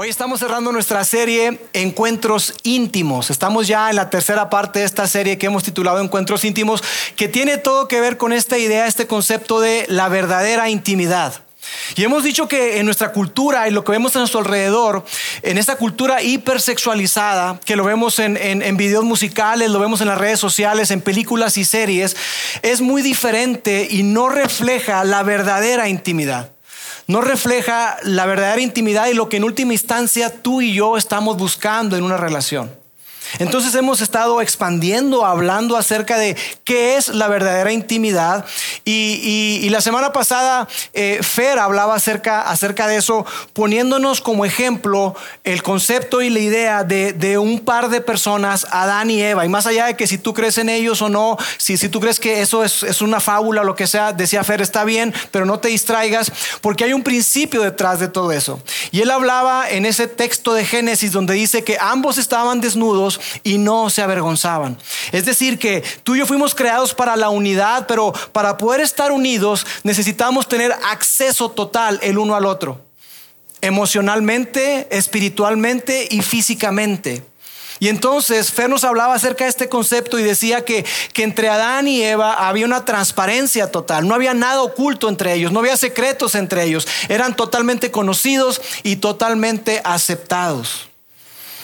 Hoy estamos cerrando nuestra serie Encuentros íntimos. Estamos ya en la tercera parte de esta serie que hemos titulado Encuentros íntimos, que tiene todo que ver con esta idea, este concepto de la verdadera intimidad. Y hemos dicho que en nuestra cultura y lo que vemos a nuestro alrededor, en esta cultura hipersexualizada, que lo vemos en, en, videos musicales, lo vemos en las redes sociales, en películas y series, es muy diferente y no refleja la verdadera intimidad no refleja la verdadera intimidad y lo que en última instancia tú y yo estamos buscando en una relación. Entonces hemos estado expandiendo, hablando acerca de qué es la verdadera intimidad. Y, la semana pasada eh, Fer hablaba acerca, acerca de eso, poniéndonos como ejemplo el concepto y la idea de, un par de personas, Adán y Eva. Y más allá de que si tú crees en ellos o no, si, si tú crees que eso es, es una fábula lo que sea, decía Fer, está bien, pero no te distraigas, porque hay un principio detrás de todo eso. Y él hablaba en ese texto de Génesis donde dice que ambos estaban desnudos y no se avergonzaban. Es decir, que tú y yo fuimos creados para la unidad, pero para poder estar unidos necesitamos tener acceso total el uno al otro, emocionalmente, espiritualmente y físicamente. Y entonces Fer nos hablaba acerca de este concepto y decía que, que, entre Adán y Eva había una transparencia total, no había nada oculto entre ellos, no había secretos entre ellos, eran totalmente conocidos y totalmente aceptados.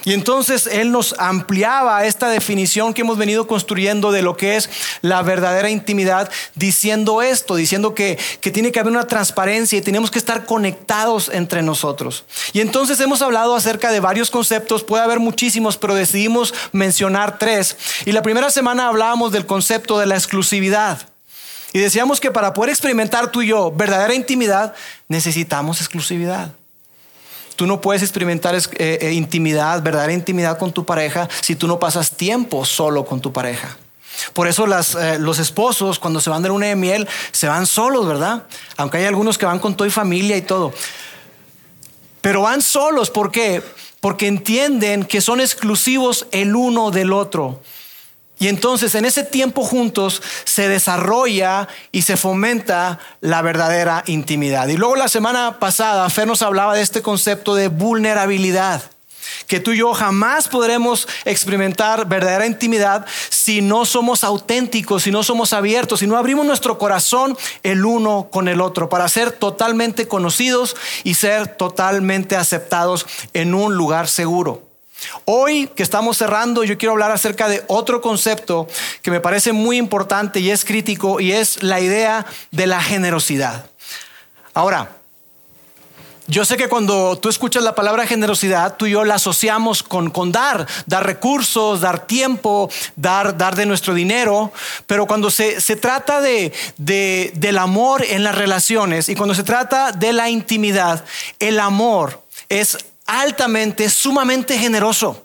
Y entonces Él nos ampliaba esta definición que hemos venido construyendo de lo que es la verdadera intimidad, diciendo esto, diciendo que, que tiene que haber una transparencia y tenemos que estar conectados entre nosotros. Y entonces hemos hablado acerca de varios conceptos, puede haber muchísimos, pero decidimos mencionar tres. Y la primera semana hablábamos del concepto de la exclusividad. Y decíamos que para poder experimentar tú y yo verdadera intimidad, necesitamos exclusividad. Tú no puedes experimentar eh, eh, intimidad, verdadera intimidad con tu pareja si tú no pasas tiempo solo con tu pareja. Por eso eh, los esposos cuando se van de luna de miel se van solos, ¿verdad? Aunque hay algunos que van con toda familia y todo. Pero van solos, ¿por qué? Porque entienden que son exclusivos el uno del otro. Y entonces en ese tiempo juntos se desarrolla y se fomenta la verdadera intimidad. Y luego la semana pasada Fer nos hablaba de este concepto de vulnerabilidad, que tú y yo jamás podremos experimentar verdadera intimidad si no somos auténticos, si no somos abiertos, si no abrimos nuestro corazón el uno con el otro para ser totalmente conocidos y ser totalmente aceptados en un lugar seguro. Hoy que estamos cerrando, yo quiero hablar acerca de otro concepto que me parece muy importante y es crítico y es la idea de la generosidad. Ahora, yo sé que cuando tú escuchas la palabra generosidad, tú y yo la asociamos con, dar, dar recursos, dar tiempo, dar, dar de nuestro dinero, pero cuando se, trata de, del amor en las relaciones y cuando se trata de la intimidad, el amor es altamente, sumamente generoso.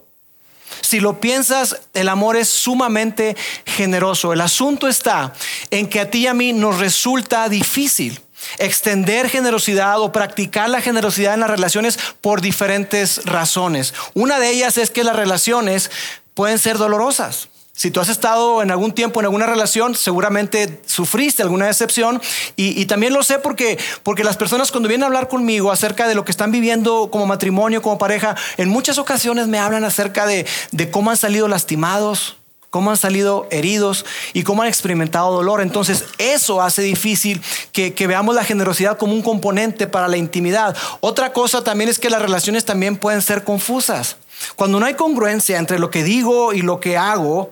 Si lo piensas, el amor es sumamente generoso. El asunto está en que a ti y a mí nos resulta difícil extender generosidad o practicar la generosidad en las relaciones por diferentes razones. Una de ellas es que las relaciones pueden ser dolorosas. Si tú has estado en algún tiempo en alguna relación, seguramente sufriste alguna decepción. Y, también lo sé porque, porque las personas cuando vienen a hablar conmigo acerca de lo que están viviendo como matrimonio, como pareja, en muchas ocasiones me hablan acerca de, cómo han salido lastimados, cómo han salido heridos y cómo han experimentado dolor. Entonces eso hace difícil que, que, veamos la generosidad como un componente para la intimidad. Otra cosa también es que las relaciones también pueden ser confusas. Cuando no hay congruencia entre lo que digo y lo que hago,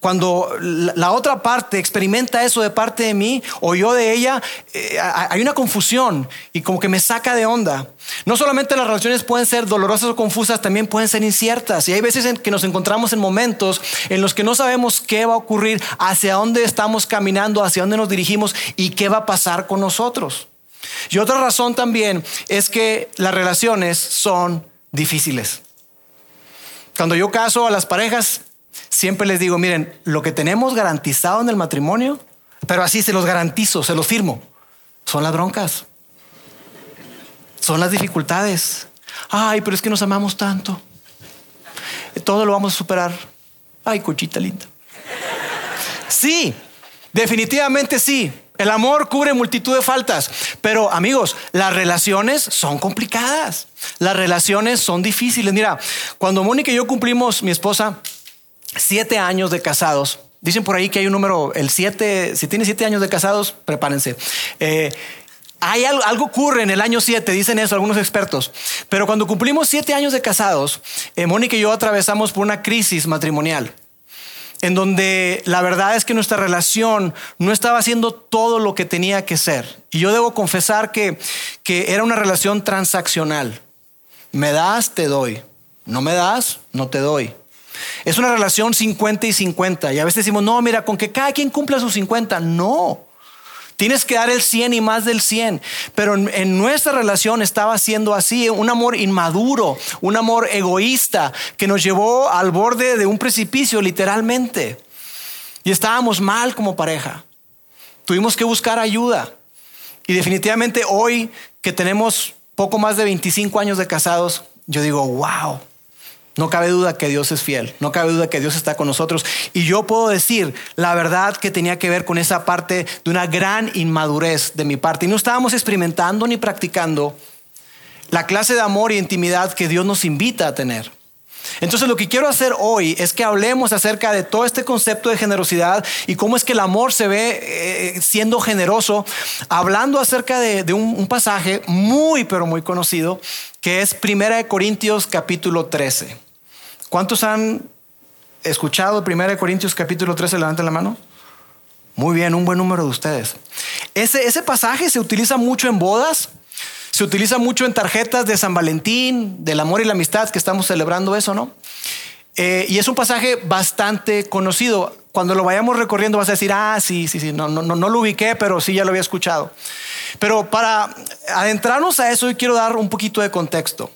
cuando la otra parte experimenta eso de parte de mí o yo de ella, eh, hay una confusión y como que me saca de onda. No solamente las relaciones pueden ser dolorosas o confusas, también pueden ser inciertas. Y hay veces en que nos encontramos en momentos en los que no sabemos qué va a ocurrir, hacia dónde estamos caminando, hacia dónde nos dirigimos y qué va a pasar con nosotros. Y otra razón también es que las relaciones son difíciles. Cuando yo caso a las parejas, siempre les digo, miren, lo que tenemos garantizado en el matrimonio, pero así se los garantizo, se los firmo. Son las broncas. Son las dificultades. Ay, pero es que nos amamos tanto. Todo lo vamos a superar. Ay, cochita linda. Sí, definitivamente sí. El amor cubre multitud de faltas, pero amigos, las relaciones son complicadas, las relaciones son difíciles. Mira, cuando Mónica y yo cumplimos, mi esposa, siete años de casados, dicen por ahí que hay un número, el siete, si tiene siete años de casados, prepárense. Eh, hay algo, algo, ocurre en el año siete, dicen eso algunos expertos. Pero cuando cumplimos siete años de casados, eh, Mónica y yo atravesamos por una crisis matrimonial en donde la verdad es que nuestra relación no estaba haciendo todo lo que tenía que ser. Y yo debo confesar que, que era una relación transaccional. Me das, te doy. No me das, no te doy. Es una relación 50 y 50. Y a veces decimos, no, mira, con que cada quien cumpla sus 50. No. Tienes que dar el 100 y más del 100. Pero en, nuestra relación estaba siendo así, un amor inmaduro, un amor egoísta que nos llevó al borde de un precipicio literalmente. Y estábamos mal como pareja. Tuvimos que buscar ayuda. Y definitivamente hoy que tenemos poco más de 25 años de casados, yo digo, wow, no cabe duda que Dios es fiel, no cabe duda que Dios está con nosotros. Y yo puedo decir la verdad que tenía que ver con esa parte de una gran inmadurez de mi parte. Y no estábamos experimentando ni practicando la clase de amor y intimidad que Dios nos invita a tener. Entonces lo que quiero hacer hoy es que hablemos acerca de todo este concepto de generosidad y cómo es que el amor se ve eh, siendo generoso, hablando acerca de, un, un, pasaje muy pero muy conocido que es Primera de Corintios capítulo 13. ¿Cuántos han escuchado 1 Corintios capítulo 13? Levanten la mano. Muy bien, un buen número de ustedes. Ese, ese pasaje se utiliza mucho en bodas, se utiliza mucho en tarjetas de San Valentín, del amor y la amistad, que estamos celebrando eso, ¿no? Eh, y es un pasaje bastante conocido. Cuando lo vayamos recorriendo vas a decir, ah, sí, sí, sí, no, no, no, lo ubiqué, pero sí ya lo había escuchado. Pero para adentrarnos a eso, hoy quiero dar un poquito de contexto.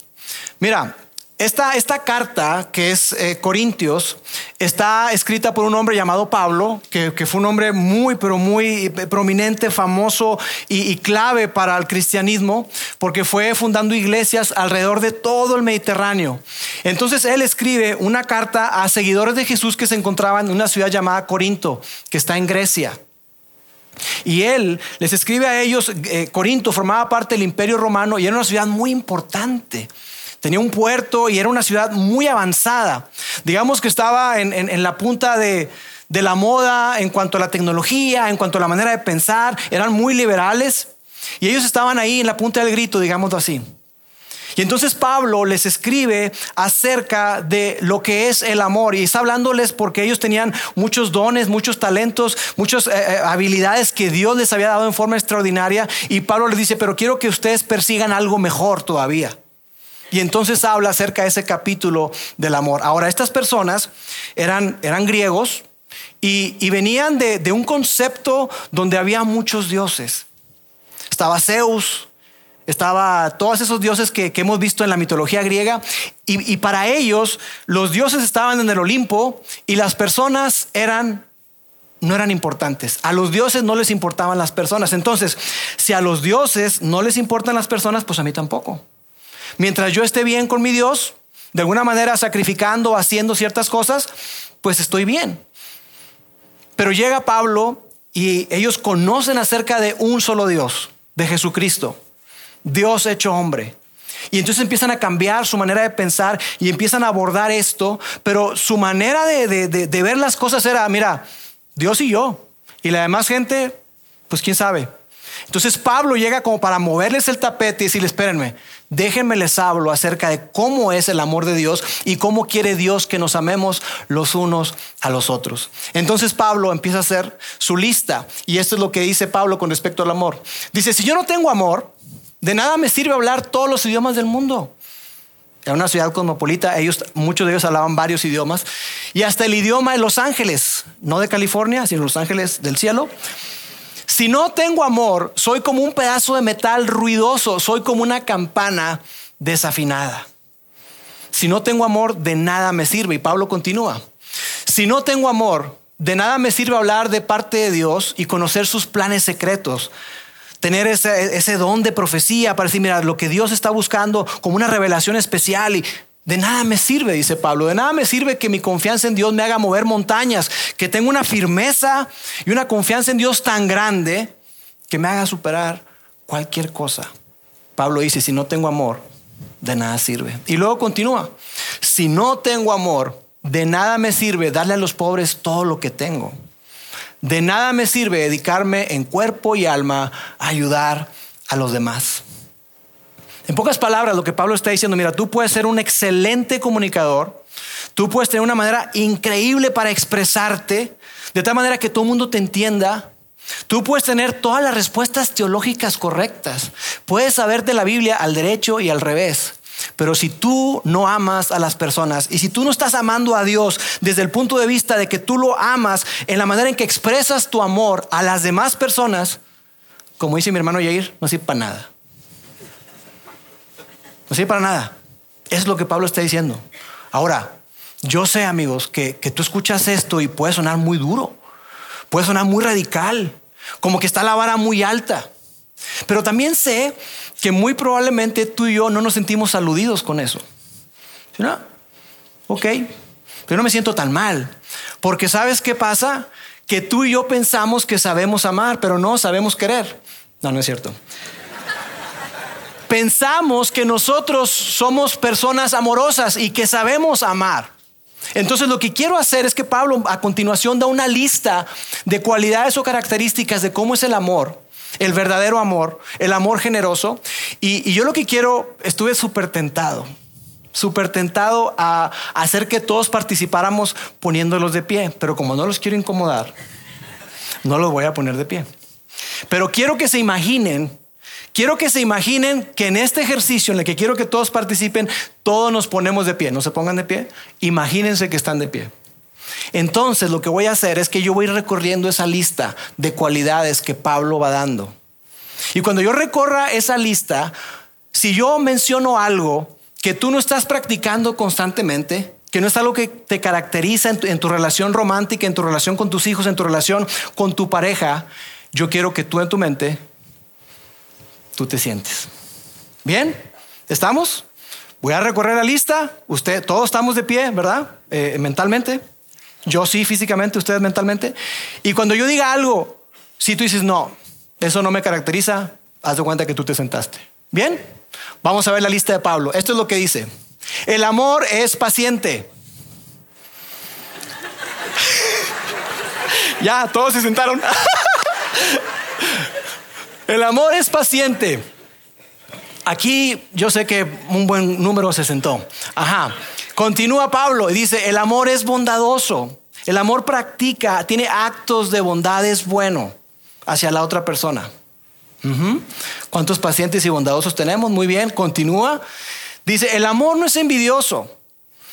Mira, esta, carta, que es eh, Corintios, está escrita por un hombre llamado Pablo, que, fue un hombre muy, pero muy eh, prominente, famoso y, clave para el cristianismo, porque fue fundando iglesias alrededor de todo el Mediterráneo. Entonces él escribe una carta a seguidores de Jesús que se encontraban en una ciudad llamada Corinto, que está en Grecia. Y él les escribe a ellos, eh, Corinto formaba parte del imperio romano y era una ciudad muy importante tenía un puerto y era una ciudad muy avanzada. Digamos que estaba en, la punta de, de la moda en cuanto a la tecnología, en cuanto a la manera de pensar, eran muy liberales y ellos estaban ahí en la punta del grito, digámoslo así. Y entonces Pablo les escribe acerca de lo que es el amor y está hablándoles porque ellos tenían muchos dones, muchos talentos, muchas eh, eh, habilidades que Dios les había dado en forma extraordinaria y Pablo les dice, pero quiero que ustedes persigan algo mejor todavía. Y entonces habla acerca de ese capítulo del amor. Ahora, estas personas eran, eran griegos y, venían de, un concepto donde había muchos dioses. Estaba Zeus, estaba todos esos dioses que, hemos visto en la mitología griega. Y, y para ellos, los dioses estaban en el Olimpo y las personas eran no eran importantes. A los dioses no les importaban las personas. Entonces, si a los dioses no les importan las personas, pues a mí tampoco. Mientras yo esté bien con mi Dios, de alguna manera sacrificando, haciendo ciertas cosas, pues estoy bien. Pero llega Pablo y ellos conocen acerca de un solo Dios, de Jesucristo, Dios hecho hombre. Y entonces empiezan a cambiar su manera de pensar y empiezan a abordar esto, pero su manera de, de ver las cosas era, mira, Dios y yo, y la demás gente, pues quién sabe. Entonces Pablo llega como para moverles el tapete y decirles, espérenme, déjenme les hablo acerca de cómo es el amor de Dios y cómo quiere Dios que nos amemos los unos a los otros. Entonces Pablo empieza a hacer su lista y esto es lo que dice Pablo con respecto al amor. Dice, si yo no tengo amor, de nada me sirve hablar todos los idiomas del mundo. Era una ciudad cosmopolita, ellos, muchos de ellos hablaban varios idiomas y hasta el idioma de Los Ángeles, no de California, sino Los Ángeles del cielo si no tengo amor, soy como un pedazo de metal ruidoso, soy como una campana desafinada. Si no tengo amor, de nada me sirve. Y Pablo continúa. Si no tengo amor, de nada me sirve hablar de parte de Dios y conocer sus planes secretos. Tener ese, don de profecía para decir, mira, lo que Dios está buscando como una revelación especial y de nada me sirve, dice Pablo, de nada me sirve que mi confianza en Dios me haga mover montañas, que tenga una firmeza y una confianza en Dios tan grande que me haga superar cualquier cosa. Pablo dice, si no tengo amor, de nada sirve. Y luego continúa, si no tengo amor, de nada me sirve darle a los pobres todo lo que tengo. De nada me sirve dedicarme en cuerpo y alma a ayudar a los demás. En pocas palabras, lo que Pablo está diciendo, mira, tú puedes ser un excelente comunicador, tú puedes tener una manera increíble para expresarte, de tal manera que todo el mundo te entienda. Tú puedes tener todas las respuestas teológicas correctas, puedes saber de la Biblia al derecho y al revés. Pero si tú no amas a las personas y si tú no estás amando a Dios desde el punto de vista de que tú lo amas en la manera en que expresas tu amor a las demás personas, como dice mi hermano Yair, no sirve para nada. No sirve para nada. Es lo que Pablo está diciendo. Ahora, yo sé, amigos, que, que tú escuchas esto y puede sonar muy duro, puede sonar muy radical, como que está la vara muy alta. Pero también sé que muy probablemente tú y yo no nos sentimos aludidos con eso. ¿Sí, no? Ok, pero no me siento tan mal. Porque sabes qué pasa? Que tú y yo pensamos que sabemos amar, pero no sabemos querer. No, no es cierto. Pensamos que nosotros somos personas amorosas y que sabemos amar. Entonces lo que quiero hacer es que Pablo a continuación da una lista de cualidades o características de cómo es el amor el verdadero amor, el amor generoso. Y, yo lo que quiero, estuve súper tentado, súper tentado a, hacer que todos participáramos poniéndolos de pie, pero como no los quiero incomodar, no los voy a poner de pie. Pero quiero que se imaginen, quiero que se imaginen que en este ejercicio en el que quiero que todos participen, todos nos ponemos de pie, no se pongan de pie, imagínense que están de pie. Entonces lo que voy a hacer es que yo voy recorriendo esa lista de cualidades que Pablo va dando. Y cuando yo recorra esa lista, si yo menciono algo que tú no estás practicando constantemente, que no es algo que te caracteriza en tu, relación romántica, en tu relación con tus hijos, en tu relación con tu pareja, yo quiero que tú en tu mente, tú te sientes. ¿Bien? ¿Estamos? Voy a recorrer la lista. Usted, todos estamos de pie, ¿verdad? Eh, mentalmente. Yo sí físicamente, ustedes mentalmente. Y cuando yo diga algo, si tú dices, no, eso no me caracteriza, haz de cuenta que tú te sentaste. Bien, vamos a ver la lista de Pablo. Esto es lo que dice. El amor es paciente. ya, todos se sentaron. El amor es paciente. Aquí yo sé que un buen número se sentó. Ajá. Continúa Pablo y dice, el amor es bondadoso. El amor practica, tiene actos de bondad, es bueno hacia la otra persona. ¿Cuántos pacientes y bondadosos tenemos? Muy bien, continúa. Dice, el amor no es envidioso.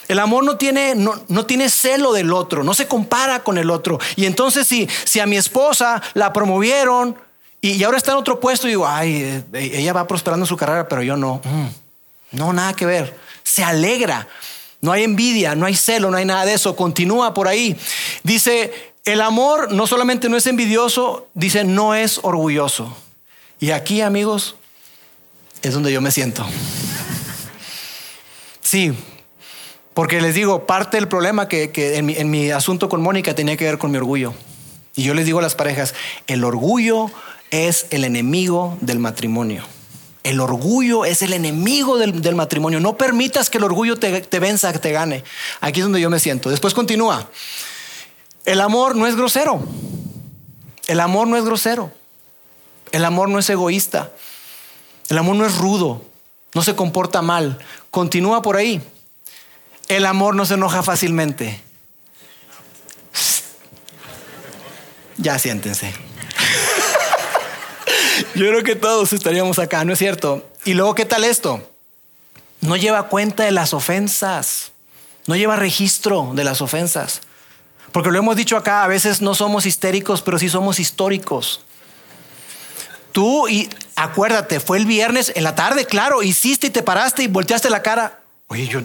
El amor no tiene, no, tiene celo del otro, no se compara con el otro. Y entonces si, si a mi esposa la promovieron y, ahora está en otro puesto, y digo, ay, eh, ella va prosperando su carrera, pero yo no. Mm, no, nada que ver. Se alegra no hay envidia, no hay celo, no hay nada de eso. Continúa por ahí. Dice, el amor no solamente no es envidioso, dice, no es orgulloso. Y aquí, amigos, es donde yo me siento. Sí, porque les digo, parte del problema que, en, mi, en mi asunto con Mónica tenía que ver con mi orgullo. Y yo les digo a las parejas, el orgullo es el enemigo del matrimonio. El orgullo es el enemigo del, matrimonio. No permitas que el orgullo te, te venza, que te gane. Aquí es donde yo me siento. Después continúa. El amor no es grosero. El amor no es grosero. El amor no es egoísta. El amor no es rudo. No se comporta mal. Continúa por ahí. El amor no se enoja fácilmente. Ya siéntense. Yo creo que todos estaríamos acá, ¿no es cierto? Y luego, ¿qué tal esto? No lleva cuenta de las ofensas, no lleva registro de las ofensas. Porque lo hemos dicho acá, a veces no somos histéricos, pero sí somos históricos. Tú, y acuérdate, fue el viernes en la tarde, claro, hiciste y te paraste y volteaste la cara. Oye, yo,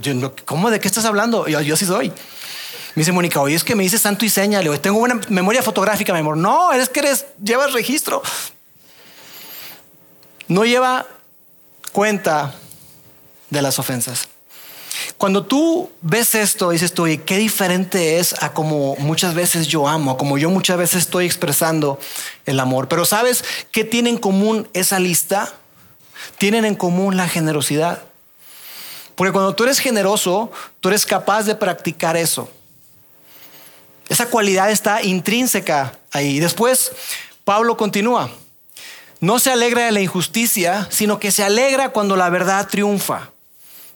¿cómo de qué estás hablando? Yo, yo sí soy. Me dice Mónica, oye, es que me dice santo y seña. Le tengo buena memoria fotográfica, mi amor. No, es que eres, llevas registro. No lleva cuenta de las ofensas. Cuando tú ves esto, dices tú, ¿y qué diferente es a como muchas veces yo amo, a como yo muchas veces estoy expresando el amor? Pero ¿sabes qué tiene en común esa lista? Tienen en común la generosidad. Porque cuando tú eres generoso, tú eres capaz de practicar eso. Esa cualidad está intrínseca ahí. Después, Pablo continúa. No se alegra de la injusticia, sino que se alegra cuando la verdad triunfa.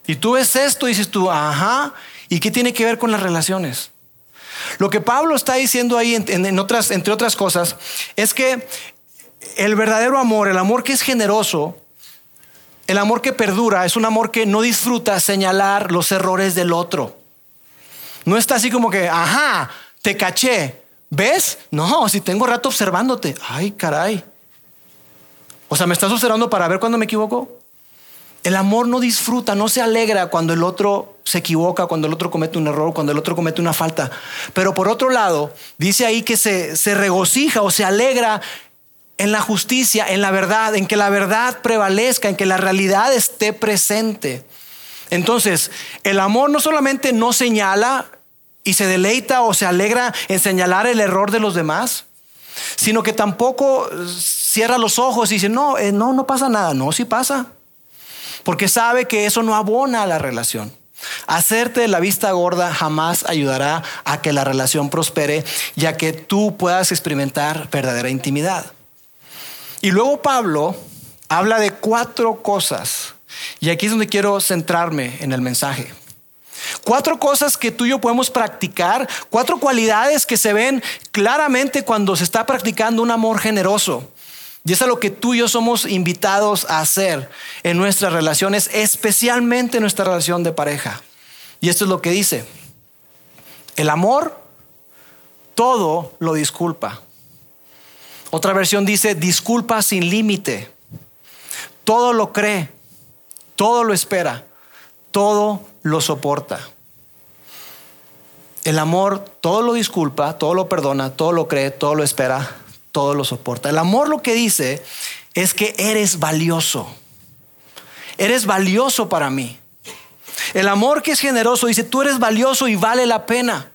Y tú ves esto y dices tú, ajá, ¿y qué tiene que ver con las relaciones? Lo que Pablo está diciendo ahí, entre otras cosas, es que el verdadero amor, el amor que es generoso, el amor que perdura, es un amor que no disfruta señalar los errores del otro. No está así como que, ajá, te caché. ¿Ves? No, si tengo rato observándote. Ay, caray. O sea, ¿me estás observando para ver cuándo me equivoco? El amor no disfruta, no se alegra cuando el otro se equivoca, cuando el otro comete un error, cuando el otro comete una falta. Pero por otro lado, dice ahí que se, se regocija o se alegra en la justicia, en la verdad, en que la verdad prevalezca, en que la realidad esté presente. Entonces, el amor no solamente no señala y se deleita o se alegra en señalar el error de los demás, sino que tampoco cierra los ojos y dice, no, eh, no, no pasa nada. No, sí pasa. Porque sabe que eso no abona a la relación. Hacerte la vista gorda jamás ayudará a que la relación prospere, ya que tú puedas experimentar verdadera intimidad. Y luego Pablo habla de cuatro cosas, y aquí es donde quiero centrarme en el mensaje. Cuatro cosas que tú y yo podemos practicar, cuatro cualidades que se ven claramente cuando se está practicando un amor generoso. Y es lo que tú y yo somos invitados a hacer en nuestras relaciones, especialmente en nuestra relación de pareja. Y esto es lo que dice. El amor todo lo disculpa. Otra versión dice, disculpa sin límite. Todo lo cree, todo lo espera, todo lo soporta. El amor todo lo disculpa, todo lo perdona, todo lo cree, todo lo espera, todo lo soporta. El amor lo que dice es que eres valioso. Eres valioso para mí. El amor que es generoso dice, tú eres valioso y vale la pena.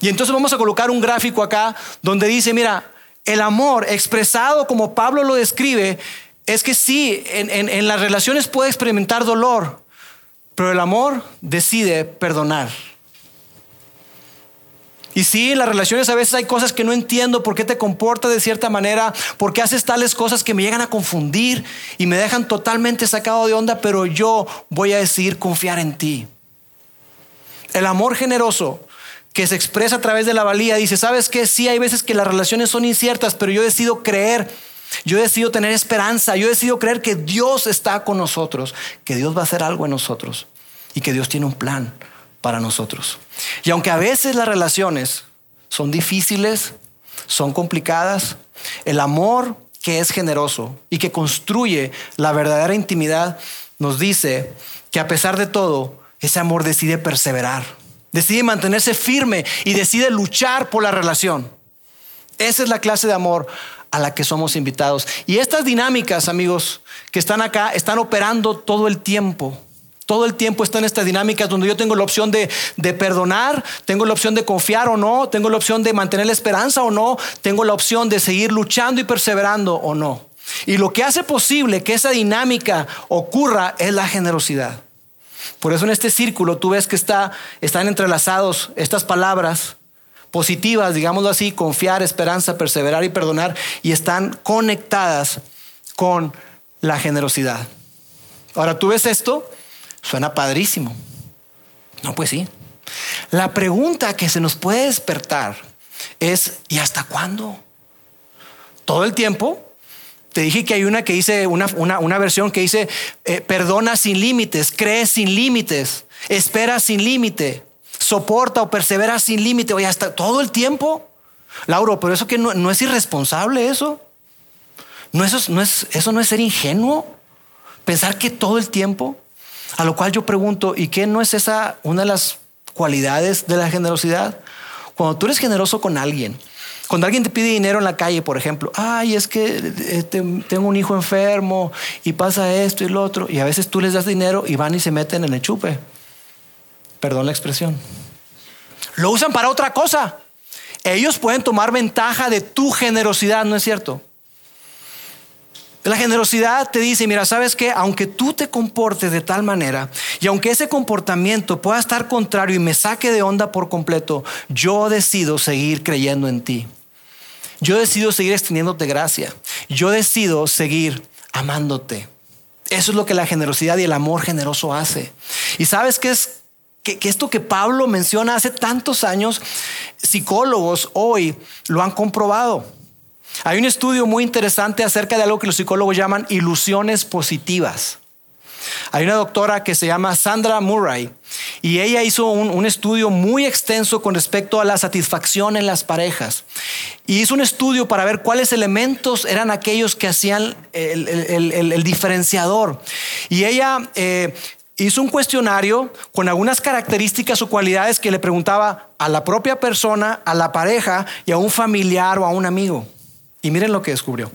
Y entonces vamos a colocar un gráfico acá donde dice, mira, el amor expresado como Pablo lo describe, es que sí, en, las relaciones puede experimentar dolor, pero el amor decide perdonar. Y sí, las relaciones a veces hay cosas que no entiendo, por qué te comportas de cierta manera, por qué haces tales cosas que me llegan a confundir y me dejan totalmente sacado de onda, pero yo voy a decidir confiar en ti. El amor generoso que se expresa a través de la valía dice, ¿sabes qué? Sí, hay veces que las relaciones son inciertas, pero yo decido creer yo decido tener esperanza, yo decido creer que Dios está con nosotros, que Dios va a hacer algo en nosotros y que Dios tiene un plan para nosotros. Y aunque a veces las relaciones son difíciles, son complicadas, el amor que es generoso y que construye la verdadera intimidad nos dice que a pesar de todo, ese amor decide perseverar, decide mantenerse firme y decide luchar por la relación. Esa es la clase de amor a la que somos invitados. Y estas dinámicas, amigos, que están acá, están operando todo el tiempo. Todo el tiempo están estas dinámicas donde yo tengo la opción de, de, perdonar, tengo la opción de confiar o no, tengo la opción de mantener la esperanza o no, tengo la opción de seguir luchando y perseverando o no. Y lo que hace posible que esa dinámica ocurra es la generosidad. Por eso en este círculo tú ves que está, están entrelazados estas palabras positivas, digámoslo así, confiar, esperanza, perseverar y perdonar, y están conectadas con la generosidad. Ahora, ¿tú ves esto? Suena padrísimo. No, pues sí. La pregunta que se nos puede despertar es, ¿y hasta cuándo? ¿Todo el tiempo? Te dije que hay una que dice, una, una, versión que dice, eh, perdona sin límites, cree sin límites, espera sin límite soporta o persevera sin límite, oye, hasta todo el tiempo. Lauro, pero eso que no, es irresponsable eso. No, eso, no es, eso no es ser ingenuo. Pensar que todo el tiempo. A lo cual yo pregunto, ¿y qué no es esa una de las cualidades de la generosidad? Cuando tú eres generoso con alguien, cuando alguien te pide dinero en la calle, por ejemplo, ay, es que eh, tengo un hijo enfermo y pasa esto y lo otro, y a veces tú les das dinero y van y se meten en el chupe. Perdón la expresión. Lo usan para otra cosa. Ellos pueden tomar ventaja de tu generosidad, ¿no es cierto? La generosidad te dice, mira, sabes que aunque tú te comportes de tal manera y aunque ese comportamiento pueda estar contrario y me saque de onda por completo, yo decido seguir creyendo en ti. Yo decido seguir extendiéndote gracia. Yo decido seguir amándote. Eso es lo que la generosidad y el amor generoso hace. Y sabes que es que, que, esto que Pablo menciona hace tantos años, psicólogos hoy lo han comprobado. Hay un estudio muy interesante acerca de algo que los psicólogos llaman ilusiones positivas. Hay una doctora que se llama Sandra Murray y ella hizo un, estudio muy extenso con respecto a la satisfacción en las parejas. Y hizo un estudio para ver cuáles elementos eran aquellos que hacían el, diferenciador. Y ella eh, hizo un cuestionario con algunas características o cualidades que le preguntaba a la propia persona, a la pareja y a un familiar o a un amigo. Y miren lo que descubrió.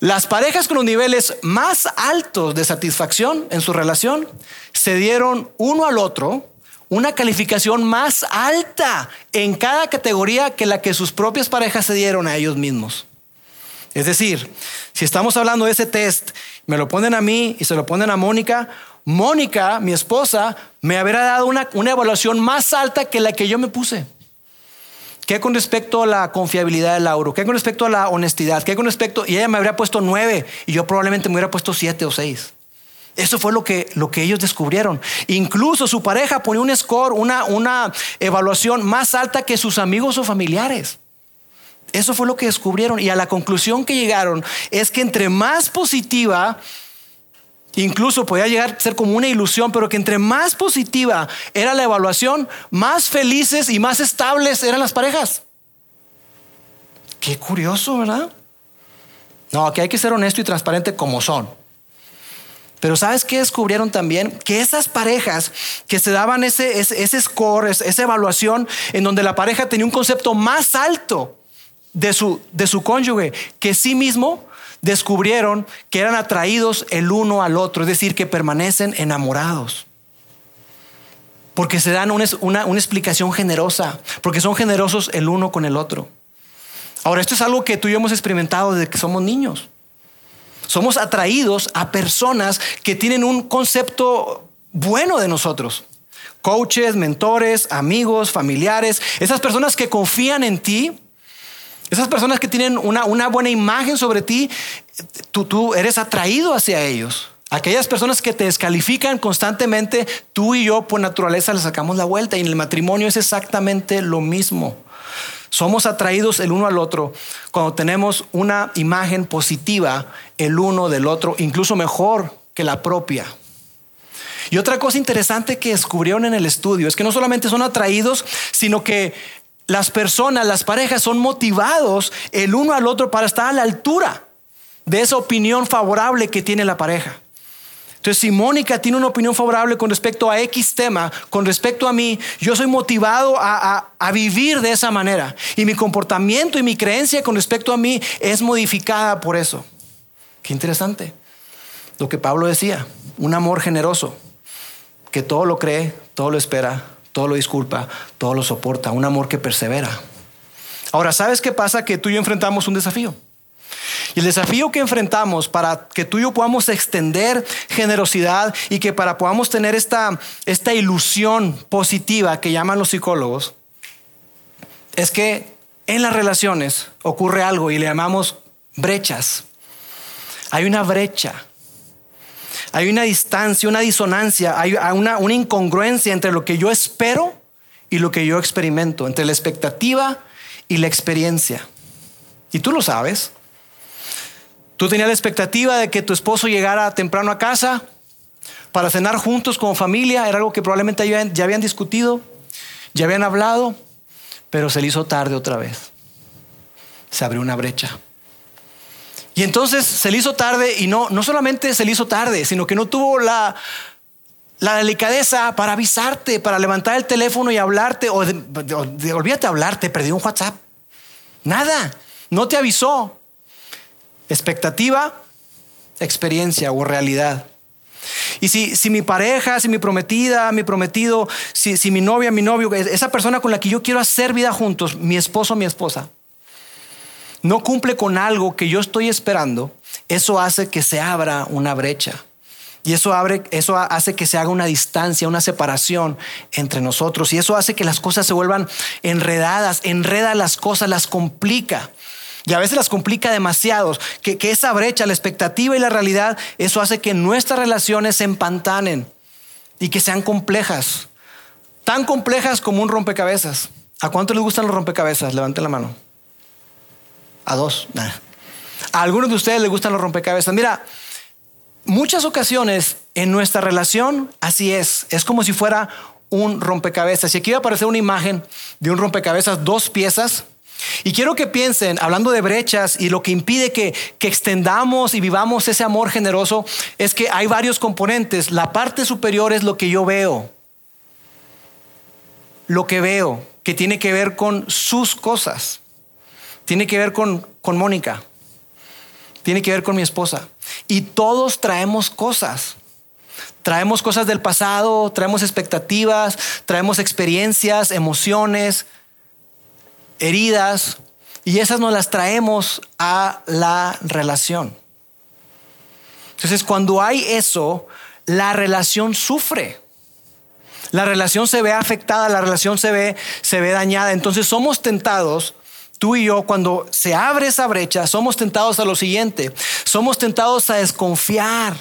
Las parejas con los niveles más altos de satisfacción en su relación se dieron uno al otro una calificación más alta en cada categoría que la que sus propias parejas se dieron a ellos mismos. Es decir, si estamos hablando de ese test, me lo ponen a mí y se lo ponen a Mónica, Mónica, mi esposa, me habrá dado una, una evaluación más alta que la que yo me puse. ¿Qué con respecto a la confiabilidad de Lauro? ¿Qué con respecto a la honestidad? ¿Qué con respecto? Y ella me habría puesto nueve y yo probablemente me hubiera puesto siete o seis. Eso fue lo que, lo que ellos descubrieron. Incluso su pareja ponía un score, una, una evaluación más alta que sus amigos o familiares. Eso fue lo que descubrieron. Y a la conclusión que llegaron es que entre más positiva Incluso podía llegar a ser como una ilusión, pero que entre más positiva era la evaluación, más felices y más estables eran las parejas. Qué curioso, ¿verdad? No, aquí hay que ser honesto y transparente como son. Pero ¿sabes qué descubrieron también? Que esas parejas que se daban ese, ese, score, esa evaluación, en donde la pareja tenía un concepto más alto de su, de su cónyuge que sí mismo, descubrieron que eran atraídos el uno al otro, es decir, que permanecen enamorados. Porque se dan una, una, explicación generosa, porque son generosos el uno con el otro. Ahora, esto es algo que tú y yo hemos experimentado desde que somos niños. Somos atraídos a personas que tienen un concepto bueno de nosotros. Coaches, mentores, amigos, familiares, esas personas que confían en ti esas personas que tienen una, buena imagen sobre ti, tú, tú eres atraído hacia ellos. Aquellas personas que te descalifican constantemente, tú y yo por naturaleza le sacamos la vuelta y en el matrimonio es exactamente lo mismo. Somos atraídos el uno al otro cuando tenemos una imagen positiva el uno del otro, incluso mejor que la propia. Y otra cosa interesante que descubrieron en el estudio es que no solamente son atraídos, sino que las personas, las parejas son motivados el uno al otro para estar a la altura de esa opinión favorable que tiene la pareja. Entonces, si Mónica tiene una opinión favorable con respecto a X tema, con respecto a mí, yo soy motivado a, a, vivir de esa manera. Y mi comportamiento y mi creencia con respecto a mí es modificada por eso. Qué interesante. Lo que Pablo decía, un amor generoso, que todo lo cree, todo lo espera, todo lo disculpa, todo lo soporta, un amor que persevera. Ahora, ¿sabes qué pasa? Que tú y yo enfrentamos un desafío. Y el desafío que enfrentamos para que tú y yo podamos extender generosidad y que para podamos tener esta, esta ilusión positiva que llaman los psicólogos, es que en las relaciones ocurre algo y le llamamos brechas. Hay una brecha hay una distancia, una disonancia, hay una, incongruencia entre lo que yo espero y lo que yo experimento, entre la expectativa y la experiencia. Y tú lo sabes. Tú tenías la expectativa de que tu esposo llegara temprano a casa para cenar juntos como familia. Era algo que probablemente ya habían discutido, ya habían hablado, pero se le hizo tarde otra vez. Se abrió una brecha. Y entonces se le hizo tarde y no, no solamente se le hizo tarde, sino que no tuvo la, la delicadeza para avisarte, para levantar el teléfono y hablarte, o, de, olvídate hablarte, perdió un WhatsApp. Nada, no te avisó. Expectativa, experiencia o realidad. Y si, si mi pareja, si mi prometida, mi prometido, si, si mi novia, mi novio, esa persona con la que yo quiero hacer vida juntos, mi esposo, mi esposa, no cumple con algo que yo estoy esperando, eso hace que se abra una brecha. Y eso, abre, eso hace que se haga una distancia, una separación entre nosotros. Y eso hace que las cosas se vuelvan enredadas, enreda las cosas, las complica. Y a veces las complica demasiado. Que, que esa brecha, la expectativa y la realidad, eso hace que nuestras relaciones se empantanen y que sean complejas. Tan complejas como un rompecabezas. ¿A cuánto les gustan los rompecabezas? Levanten la mano. A dos. A algunos de ustedes les gustan los rompecabezas. Mira, muchas ocasiones en nuestra relación así es. Es como si fuera un rompecabezas. Y aquí va a aparecer una imagen de un rompecabezas, dos piezas. Y quiero que piensen, hablando de brechas y lo que impide que, que, extendamos y vivamos ese amor generoso, es que hay varios componentes. La parte superior es lo que yo veo. Lo que veo, que tiene que ver con sus cosas. Tiene que ver con, con Mónica. Tiene que ver con mi esposa. Y todos traemos cosas. Traemos cosas del pasado, traemos expectativas, traemos experiencias, emociones, heridas, y esas nos las traemos a la relación. Entonces, cuando hay eso, la relación sufre. La relación se ve afectada, la relación se ve, se ve dañada. Entonces somos tentados tú y yo, cuando se abre esa brecha, somos tentados a lo siguiente. Somos tentados a desconfiar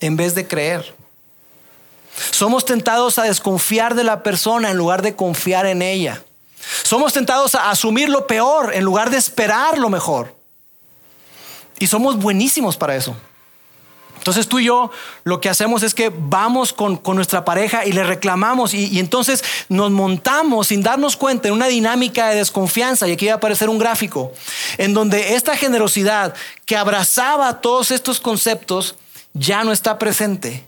en vez de creer. Somos tentados a desconfiar de la persona en lugar de confiar en ella. Somos tentados a asumir lo peor en lugar de esperar lo mejor. Y somos buenísimos para eso. Entonces tú y yo lo que hacemos es que vamos con, nuestra pareja y le reclamamos y, entonces nos montamos sin darnos cuenta en una dinámica de desconfianza. Y aquí va a aparecer un gráfico en donde esta generosidad que abrazaba todos estos conceptos ya no está presente.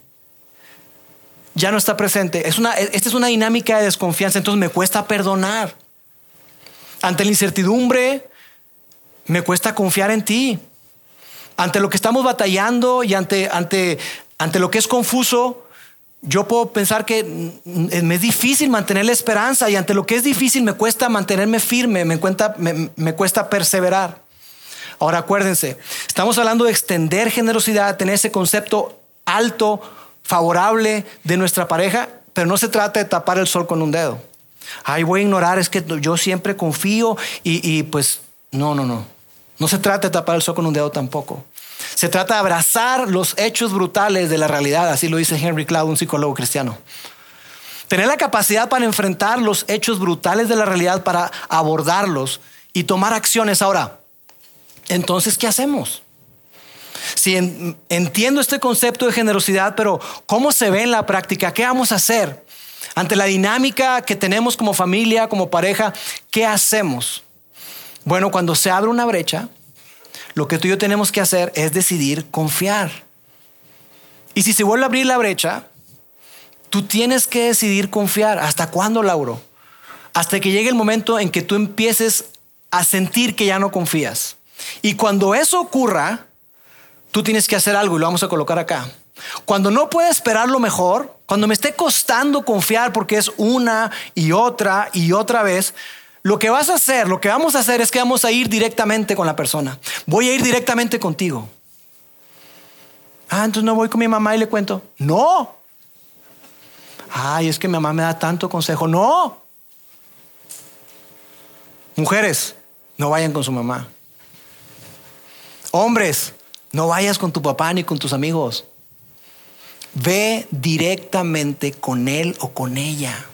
Ya no está presente. Esta es una dinámica de desconfianza, entonces me cuesta perdonar. Ante la incertidumbre, me cuesta confiar en ti ante lo que estamos batallando y ante, ante, ante lo que es confuso, yo puedo pensar que me es difícil mantener la esperanza y ante lo que es difícil me cuesta mantenerme firme, me, cuesta, me, cuesta perseverar. Ahora acuérdense, estamos hablando de extender generosidad, tener ese concepto alto, favorable de nuestra pareja, pero no se trata de tapar el sol con un dedo. Ay, voy a ignorar, es que yo siempre confío y, y pues no, no, no. No se trata de tapar el sol con un dedo tampoco. Se trata de abrazar los hechos brutales de la realidad, así lo dice Henry Cloud, un psicólogo cristiano. Tener la capacidad para enfrentar los hechos brutales de la realidad, para abordarlos y tomar acciones. Ahora, entonces, ¿qué hacemos? Si entiendo este concepto de generosidad, pero ¿cómo se ve en la práctica? ¿Qué vamos a hacer? Ante la dinámica que tenemos como familia, como pareja, ¿qué hacemos? Bueno, cuando se abre una brecha, lo que tú y yo tenemos que hacer es decidir confiar. Y si se vuelve a abrir la brecha, tú tienes que decidir confiar. ¿Hasta cuándo, Lauro? Hasta que llegue el momento en que tú empieces a sentir que ya no confías. Y cuando eso ocurra, tú tienes que hacer algo y lo vamos a colocar acá. Cuando no puedes esperar lo mejor, cuando me esté costando confiar porque es una y otra y otra vez, lo que vas a hacer, lo que vamos a hacer es que vamos a ir directamente con la persona. Voy a ir directamente contigo. Ah, entonces no voy con mi mamá y le cuento. No. Ay, es que mi mamá me da tanto consejo. No. Mujeres, no vayan con su mamá. Hombres, no vayas con tu papá ni con tus amigos. Ve directamente con él o con ella.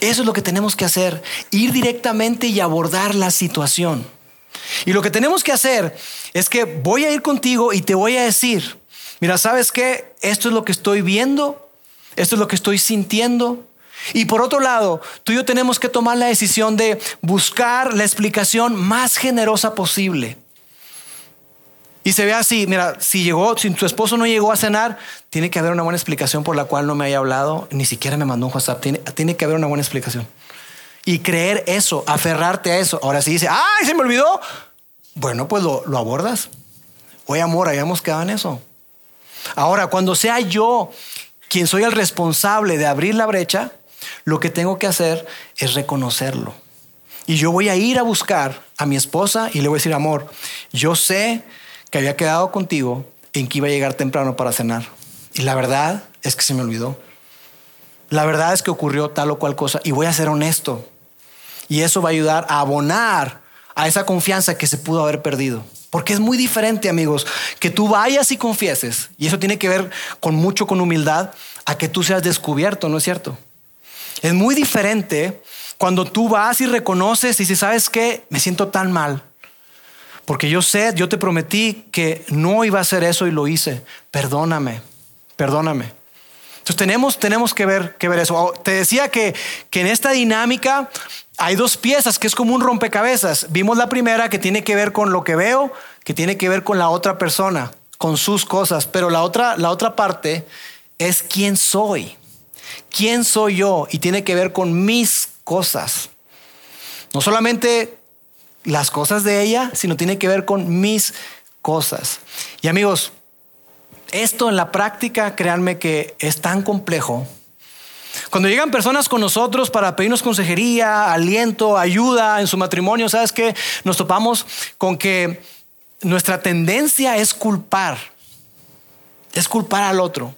Eso es lo que tenemos que hacer, ir directamente y abordar la situación. Y lo que tenemos que hacer es que voy a ir contigo y te voy a decir, mira, ¿sabes qué? Esto es lo que estoy viendo, esto es lo que estoy sintiendo. Y por otro lado, tú y yo tenemos que tomar la decisión de buscar la explicación más generosa posible. Y se ve así, mira, si llegó, si tu esposo no llegó a cenar, tiene que haber una buena explicación por la cual no me haya hablado, ni siquiera me mandó un WhatsApp, tiene, tiene que haber una buena explicación. Y creer eso, aferrarte a eso. Ahora si dice, ay, se me olvidó, bueno, pues lo, lo abordas. Oye, amor, habíamos quedado en eso. Ahora, cuando sea yo quien soy el responsable de abrir la brecha, lo que tengo que hacer es reconocerlo. Y yo voy a ir a buscar a mi esposa y le voy a decir, amor, yo sé que había quedado contigo en que iba a llegar temprano para cenar. Y la verdad es que se me olvidó. La verdad es que ocurrió tal o cual cosa y voy a ser honesto. Y eso va a ayudar a abonar a esa confianza que se pudo haber perdido. Porque es muy diferente, amigos, que tú vayas y confieses, y eso tiene que ver con mucho con humildad, a que tú seas descubierto, ¿no es cierto? Es muy diferente cuando tú vas y reconoces y si sabes que me siento tan mal, porque yo sé, yo te prometí que no iba a hacer eso y lo hice. Perdóname, perdóname. Entonces tenemos, tenemos que, ver, que ver eso. Te decía que, que en esta dinámica hay dos piezas que es como un rompecabezas. Vimos la primera que tiene que ver con lo que veo, que tiene que ver con la otra persona, con sus cosas. Pero la otra, la otra parte es quién soy. ¿Quién soy yo? Y tiene que ver con mis cosas. No solamente las cosas de ella, sino tiene que ver con mis cosas. Y amigos, esto en la práctica, créanme que es tan complejo. Cuando llegan personas con nosotros para pedirnos consejería, aliento, ayuda en su matrimonio, ¿sabes qué? Nos topamos con que nuestra tendencia es culpar, es culpar al otro.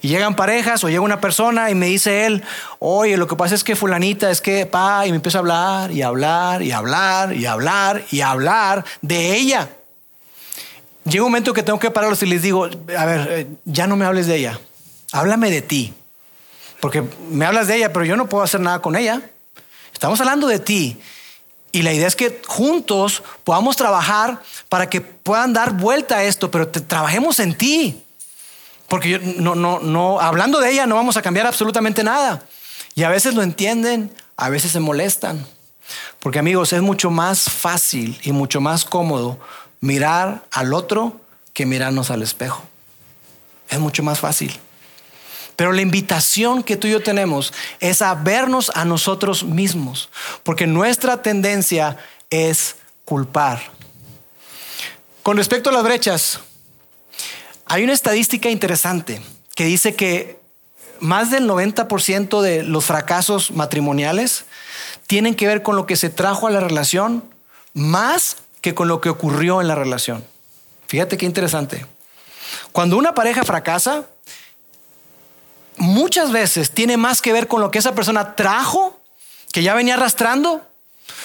Y llegan parejas o llega una persona y me dice él, oye, lo que pasa es que fulanita es que, pa, y me empieza a hablar y hablar y hablar y hablar y hablar de ella. Llega un momento que tengo que pararlos y les digo, a ver, eh, ya no me hables de ella, háblame de ti. Porque me hablas de ella, pero yo no puedo hacer nada con ella. Estamos hablando de ti. Y la idea es que juntos podamos trabajar para que puedan dar vuelta a esto, pero trabajemos en ti. Porque yo, no, no, no, hablando de ella no vamos a cambiar absolutamente nada. Y a veces lo entienden, a veces se molestan. Porque amigos, es mucho más fácil y mucho más cómodo mirar al otro que mirarnos al espejo. Es mucho más fácil. Pero la invitación que tú y yo tenemos es a vernos a nosotros mismos, porque nuestra tendencia es culpar. Con respecto a las brechas, hay una estadística interesante que dice que más del 90% de los fracasos matrimoniales tienen que ver con lo que se trajo a la relación más que con lo que ocurrió en la relación. Fíjate qué interesante. Cuando una pareja fracasa, muchas veces tiene más que ver con lo que esa persona trajo, que ya venía arrastrando,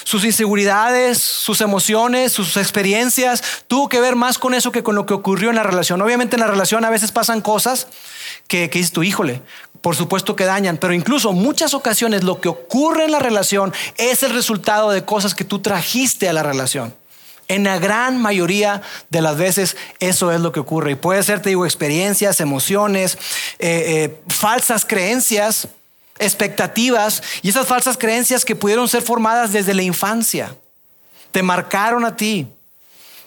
sus inseguridades, sus emociones, sus experiencias, tuvo que ver más con eso que con lo que ocurrió en la relación. Obviamente en la relación a veces pasan cosas que, que dices tú, híjole, por supuesto que dañan, pero incluso muchas ocasiones lo que ocurre en la relación es el resultado de cosas que tú trajiste a la relación. En la gran mayoría de las veces eso es lo que ocurre. Y puede ser, te digo, experiencias, emociones, eh, eh, falsas creencias expectativas y esas falsas creencias que pudieron ser formadas desde la infancia. Te marcaron a ti.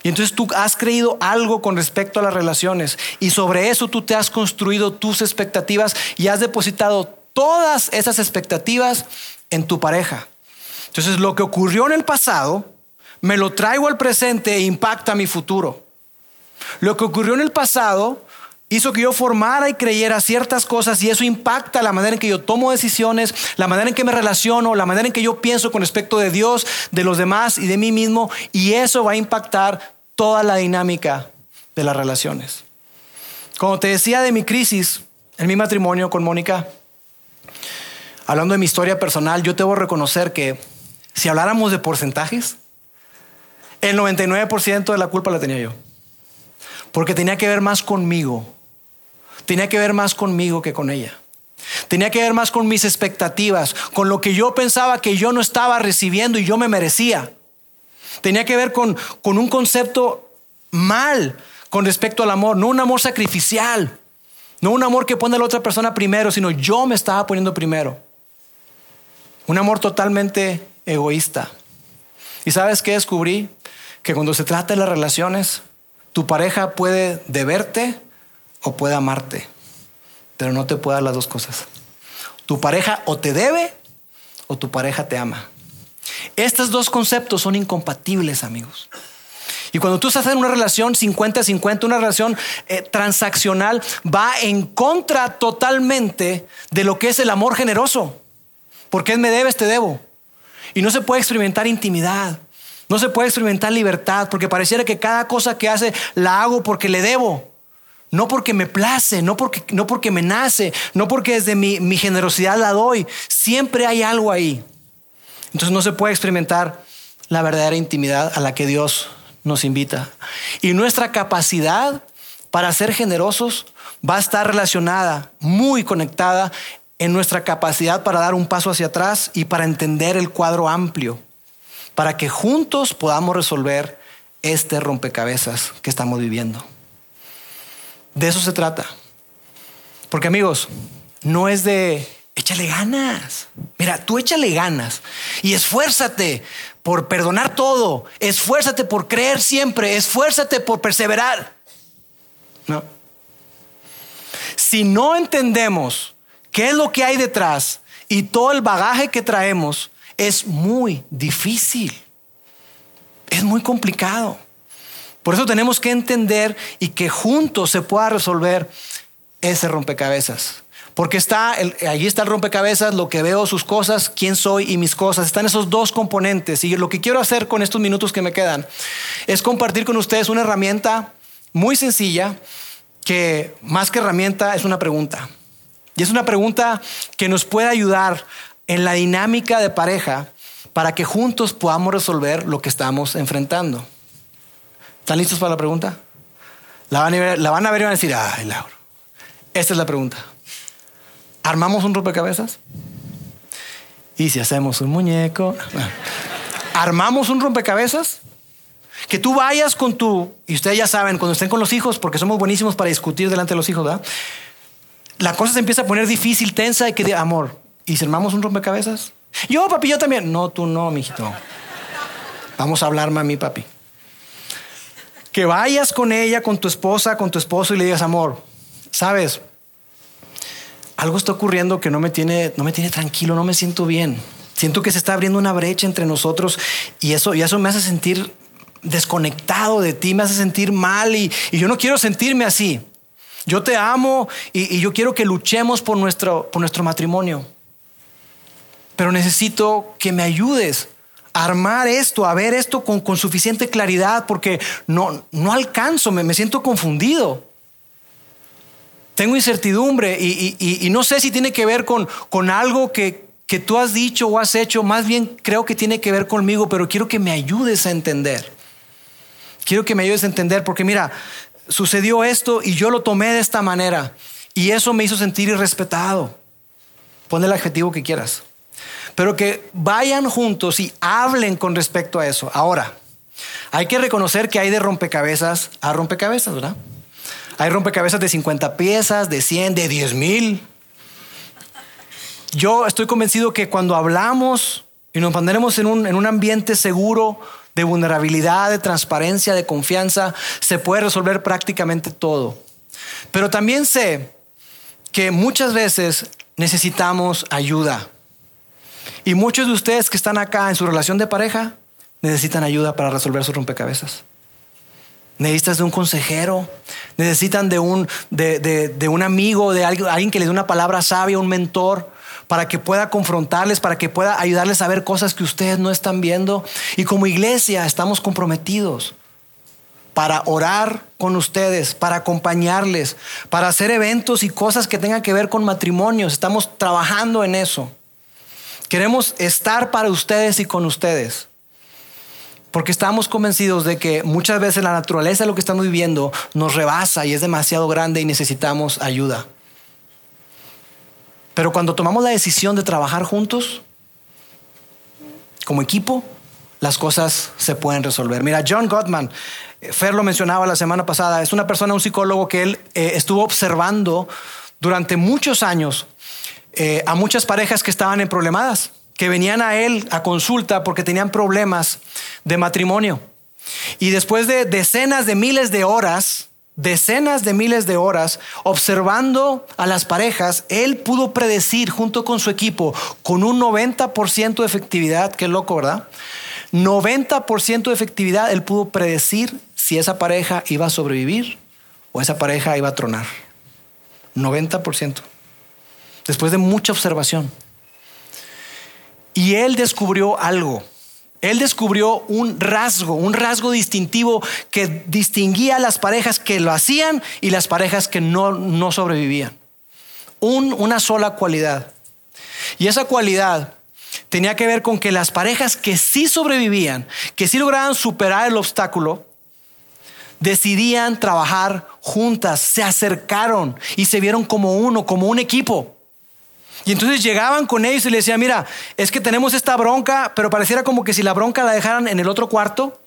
Y entonces tú has creído algo con respecto a las relaciones y sobre eso tú te has construido tus expectativas y has depositado todas esas expectativas en tu pareja. Entonces lo que ocurrió en el pasado, me lo traigo al presente e impacta mi futuro. Lo que ocurrió en el pasado hizo que yo formara y creyera ciertas cosas y eso impacta la manera en que yo tomo decisiones, la manera en que me relaciono, la manera en que yo pienso con respecto de Dios, de los demás y de mí mismo y eso va a impactar toda la dinámica de las relaciones. Como te decía de mi crisis en mi matrimonio con Mónica, hablando de mi historia personal, yo debo reconocer que si habláramos de porcentajes, el 99% de la culpa la tenía yo. Porque tenía que ver más conmigo tenía que ver más conmigo que con ella. Tenía que ver más con mis expectativas, con lo que yo pensaba que yo no estaba recibiendo y yo me merecía. Tenía que ver con, con un concepto mal con respecto al amor, no un amor sacrificial, no un amor que pone a la otra persona primero, sino yo me estaba poniendo primero. Un amor totalmente egoísta. ¿Y sabes qué descubrí? Que cuando se trata de las relaciones, Tu pareja puede deberte o puede amarte, pero no te puede dar las dos cosas. Tu pareja o te debe o tu pareja te ama. Estos dos conceptos son incompatibles, amigos. Y cuando tú estás en una relación 50-50, una relación eh, transaccional, va en contra totalmente de lo que es el amor generoso. Porque me debes, te debo. Y no se puede experimentar intimidad. No se puede experimentar libertad porque pareciera que cada cosa que hace la hago porque le debo. No porque me place, no porque, no porque me nace, no porque desde mi, mi generosidad la doy. Siempre hay algo ahí. Entonces no se puede experimentar la verdadera intimidad a la que Dios nos invita. Y nuestra capacidad para ser generosos va a estar relacionada, muy conectada en nuestra capacidad para dar un paso hacia atrás y para entender el cuadro amplio para que juntos podamos resolver este rompecabezas que estamos viviendo. De eso se trata. Porque amigos, no es de échale ganas. Mira, tú échale ganas y esfuérzate por perdonar todo, esfuérzate por creer siempre, esfuérzate por perseverar. No. Si no entendemos qué es lo que hay detrás y todo el bagaje que traemos, es muy difícil. Es muy complicado. Por eso tenemos que entender y que juntos se pueda resolver ese rompecabezas. Porque está, allí está el rompecabezas, lo que veo, sus cosas, quién soy y mis cosas. Están esos dos componentes. Y lo que quiero hacer con estos minutos que me quedan es compartir con ustedes una herramienta muy sencilla que más que herramienta es una pregunta. Y es una pregunta que nos puede ayudar en la dinámica de pareja para que juntos podamos resolver lo que estamos enfrentando. ¿Están listos para la pregunta? La van a ver, la van a ver y van a decir, ay, Lauro, esta es la pregunta. ¿Armamos un rompecabezas? ¿Y si hacemos un muñeco? ¿Armamos un rompecabezas? Que tú vayas con tu, y ustedes ya saben, cuando estén con los hijos, porque somos buenísimos para discutir delante de los hijos, ¿verdad? La cosa se empieza a poner difícil, tensa y que, amor, ¿Y si armamos un rompecabezas? Yo, papi, yo también. No, tú no, mijito. Vamos a hablar, mami, papi. Que vayas con ella, con tu esposa, con tu esposo y le digas, amor, sabes, algo está ocurriendo que no me tiene, no me tiene tranquilo, no me siento bien. Siento que se está abriendo una brecha entre nosotros y eso, y eso me hace sentir desconectado de ti, me hace sentir mal y, yo no quiero sentirme así. Yo te amo y, y yo quiero que luchemos por nuestro, por nuestro matrimonio pero necesito que me ayudes armar esto, a ver esto con, suficiente claridad, porque no, no alcanzo, me, siento confundido. Tengo incertidumbre y, no sé si tiene que ver con, con algo que, que tú has dicho o has hecho, más bien creo que tiene que ver conmigo, pero quiero que me ayudes a entender. Quiero que me ayudes a entender, porque mira, sucedió esto y yo lo tomé de esta manera y eso me hizo sentir irrespetado. Pon el adjetivo que quieras pero que vayan juntos y hablen con respecto a eso. Ahora, hay que reconocer que hay de rompecabezas a rompecabezas, ¿verdad? Hay rompecabezas de 50 piezas, de 100, de 10 mil. Yo estoy convencido que cuando hablamos y nos pondremos en un, en un ambiente seguro, de vulnerabilidad, de transparencia, de confianza, se puede resolver prácticamente todo. Pero también sé que muchas veces necesitamos ayuda. Y muchos de ustedes que están acá en su relación de pareja necesitan ayuda para resolver sus rompecabezas. Necesitas de un consejero, necesitan de un, de, un amigo, de alguien, alguien que les dé una palabra sabia, un mentor, para que pueda confrontarles, para que pueda ayudarles a ver cosas que ustedes no están viendo. Y como iglesia estamos comprometidos para orar con ustedes, para acompañarles, para hacer eventos y cosas que tengan que ver con matrimonios. Estamos trabajando en eso. Queremos estar para ustedes y con ustedes. Porque estamos convencidos de que muchas veces la naturaleza de lo que estamos viviendo nos rebasa y es demasiado grande y necesitamos ayuda. Pero cuando tomamos la decisión de trabajar juntos, como equipo, las cosas se pueden resolver. Mira, John Gottman, eh, Fer lo mencionaba la semana pasada, es una persona, un psicólogo que él eh, estuvo observando durante muchos años eh, a muchas parejas que estaban en problemadas, que venían a él a consulta porque tenían problemas de matrimonio. Y después de decenas de miles de horas, decenas de miles de horas observando a las parejas, él pudo predecir junto con su equipo con un 90% de efectividad, qué loco, ¿verdad? 90% de efectividad, él pudo predecir si esa pareja iba a sobrevivir o esa pareja iba a tronar. 90%. Después de mucha observación. Y él descubrió algo. Él descubrió un rasgo, un rasgo distintivo que distinguía a las parejas que lo hacían y las parejas que no, no sobrevivían. una sola cualidad. Y esa cualidad tenía que ver con que las parejas que sí sobrevivían, que sí lograban superar el obstáculo, decidían trabajar juntas, se acercaron y se vieron como uno, como un equipo. Y entonces llegaban con ellos y les decían, mira, es que tenemos esta bronca, pero pareciera como que si la bronca la dejaran en el otro cuarto,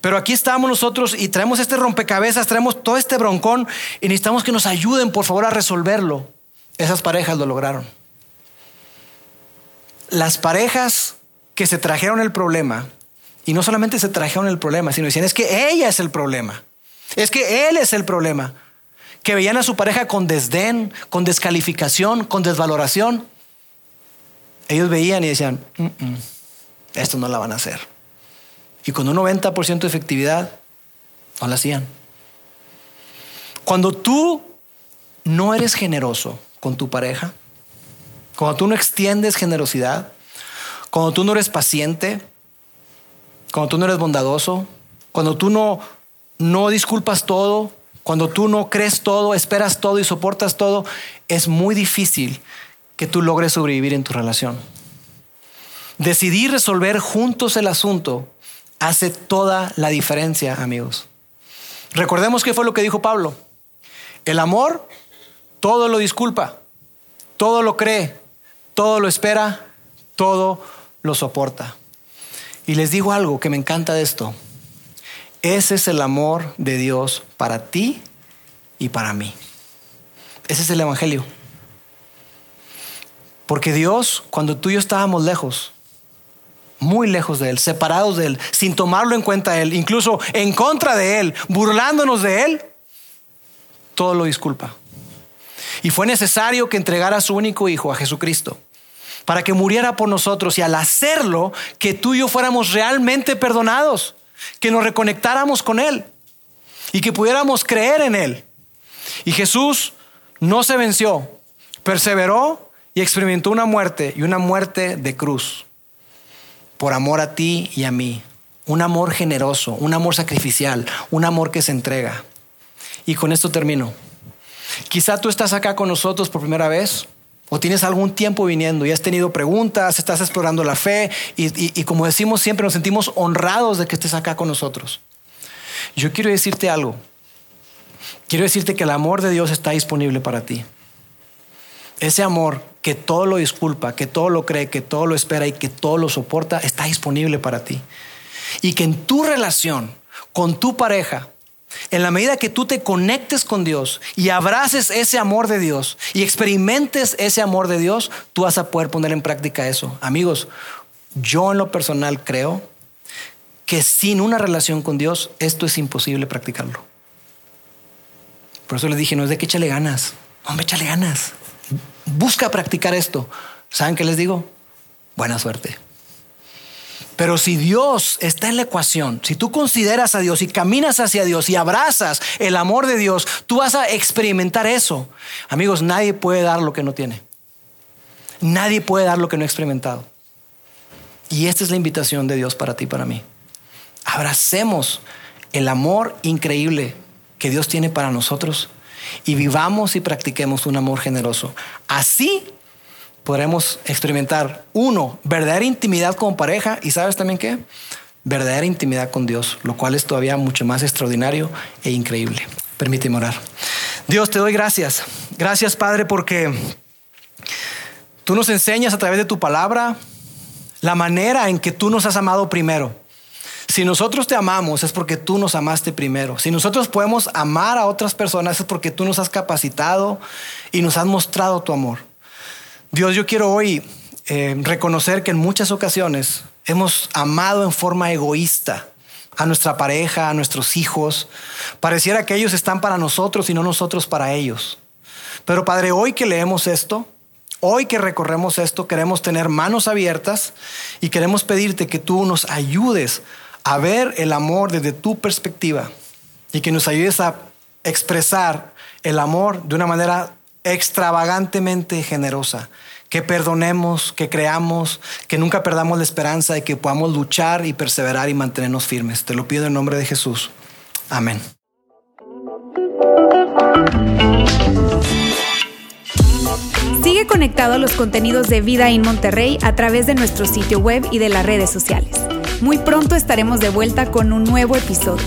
pero aquí estamos nosotros y traemos este rompecabezas, traemos todo este broncón y necesitamos que nos ayuden, por favor, a resolverlo. Esas parejas lo lograron. Las parejas que se trajeron el problema, y no solamente se trajeron el problema, sino decían, es que ella es el problema. Es que él es el problema. Que veían a su pareja con desdén, con descalificación, con desvaloración. Ellos veían y decían, esto no la van a hacer. Y con un 90% de efectividad, no la hacían. Cuando tú no eres generoso con tu pareja, cuando tú no extiendes generosidad, cuando tú no eres paciente, cuando tú no eres bondadoso, cuando tú no no disculpas todo, cuando tú no crees todo, esperas todo y soportas todo, es muy difícil que tú logres sobrevivir en tu relación. Decidir resolver juntos el asunto hace toda la diferencia, amigos. Recordemos qué fue lo que dijo Pablo. El amor todo lo disculpa, todo lo cree, todo lo espera, todo lo soporta. Y les digo algo que me encanta de esto. Ese es el amor de Dios para ti y para mí. Ese es el Evangelio. Porque Dios, cuando tú y yo estábamos lejos, muy lejos de Él, separados de Él, sin tomarlo en cuenta Él, incluso en contra de Él, burlándonos de Él, todo lo disculpa. Y fue necesario que entregara su único Hijo, a Jesucristo, para que muriera por nosotros y al hacerlo, que tú y yo fuéramos realmente perdonados que nos reconectáramos con Él y que pudiéramos creer en Él. Y Jesús no se venció, perseveró y experimentó una muerte y una muerte de cruz por amor a ti y a mí. Un amor generoso, un amor sacrificial, un amor que se entrega. Y con esto termino. Quizá tú estás acá con nosotros por primera vez o tienes algún tiempo viniendo y has tenido preguntas, estás explorando la fe y, como decimos siempre nos sentimos honrados de que estés acá con nosotros. Yo quiero decirte algo. Quiero decirte que el amor de Dios está disponible para ti. Ese amor que todo lo disculpa, que todo lo cree, que todo lo espera y que todo lo soporta, está disponible para ti. Y que en tu relación con tu pareja, en la medida que tú te conectes con Dios y abraces ese amor de Dios y experimentes ese amor de Dios, tú vas a poder poner en práctica eso. Amigos, yo en lo personal creo que sin una relación con Dios esto es imposible practicarlo. Por eso les dije, no es de que échale ganas. Hombre, échale ganas. Busca practicar esto. ¿Saben qué les digo? Buena suerte. Pero si Dios está en la ecuación, si tú consideras a Dios y caminas hacia Dios y abrazas el amor de Dios, tú vas a experimentar eso. Amigos, nadie puede dar lo que no tiene. Nadie puede dar lo que no ha experimentado. Y esta es la invitación de Dios para ti y para mí. Abracemos el amor increíble que Dios tiene para nosotros y vivamos y practiquemos un amor generoso. Así podremos experimentar, uno, verdadera intimidad como pareja y sabes también qué, verdadera intimidad con Dios, lo cual es todavía mucho más extraordinario e increíble. Permíteme orar. Dios, te doy gracias. Gracias, Padre, porque tú nos enseñas a través de tu palabra la manera en que tú nos has amado primero. Si nosotros te amamos es porque tú nos amaste primero. Si nosotros podemos amar a otras personas es porque tú nos has capacitado y nos has mostrado tu amor. Dios, yo quiero hoy eh, reconocer que en muchas ocasiones hemos amado en forma egoísta a nuestra pareja, a nuestros hijos. Pareciera que ellos están para nosotros y no nosotros para ellos. Pero Padre, hoy que leemos esto, hoy que recorremos esto, queremos tener manos abiertas y queremos pedirte que tú nos ayudes a ver el amor desde tu perspectiva y que nos ayudes a expresar el amor de una manera extravagantemente generosa. Que perdonemos, que creamos, que nunca perdamos la esperanza y que podamos luchar y perseverar y mantenernos firmes. Te lo pido en nombre de Jesús. Amén. Sigue conectado a los contenidos de Vida en Monterrey a través de nuestro sitio web y de las redes sociales. Muy pronto estaremos de vuelta con un nuevo episodio.